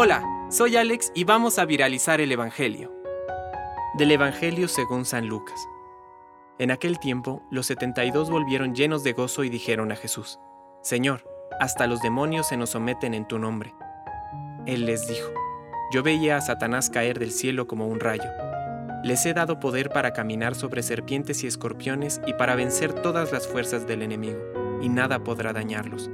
Hola, soy Alex y vamos a viralizar el Evangelio. Del Evangelio según San Lucas. En aquel tiempo, los setenta y dos volvieron llenos de gozo y dijeron a Jesús, Señor, hasta los demonios se nos someten en tu nombre. Él les dijo, Yo veía a Satanás caer del cielo como un rayo. Les he dado poder para caminar sobre serpientes y escorpiones y para vencer todas las fuerzas del enemigo, y nada podrá dañarlos.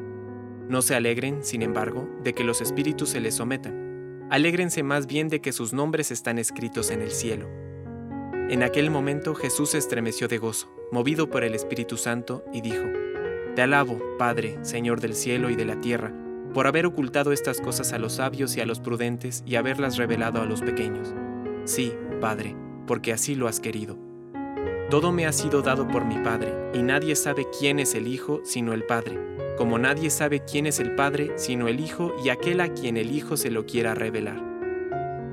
No se alegren, sin embargo, de que los espíritus se les sometan. Alégrense más bien de que sus nombres están escritos en el cielo. En aquel momento Jesús se estremeció de gozo, movido por el Espíritu Santo, y dijo, Te alabo, Padre, Señor del cielo y de la tierra, por haber ocultado estas cosas a los sabios y a los prudentes y haberlas revelado a los pequeños. Sí, Padre, porque así lo has querido. Todo me ha sido dado por mi Padre, y nadie sabe quién es el Hijo sino el Padre como nadie sabe quién es el Padre sino el Hijo y aquel a quien el Hijo se lo quiera revelar.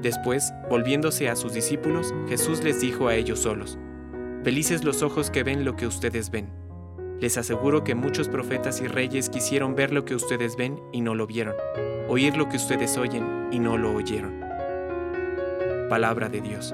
Después, volviéndose a sus discípulos, Jesús les dijo a ellos solos, Felices los ojos que ven lo que ustedes ven. Les aseguro que muchos profetas y reyes quisieron ver lo que ustedes ven y no lo vieron, oír lo que ustedes oyen y no lo oyeron. Palabra de Dios.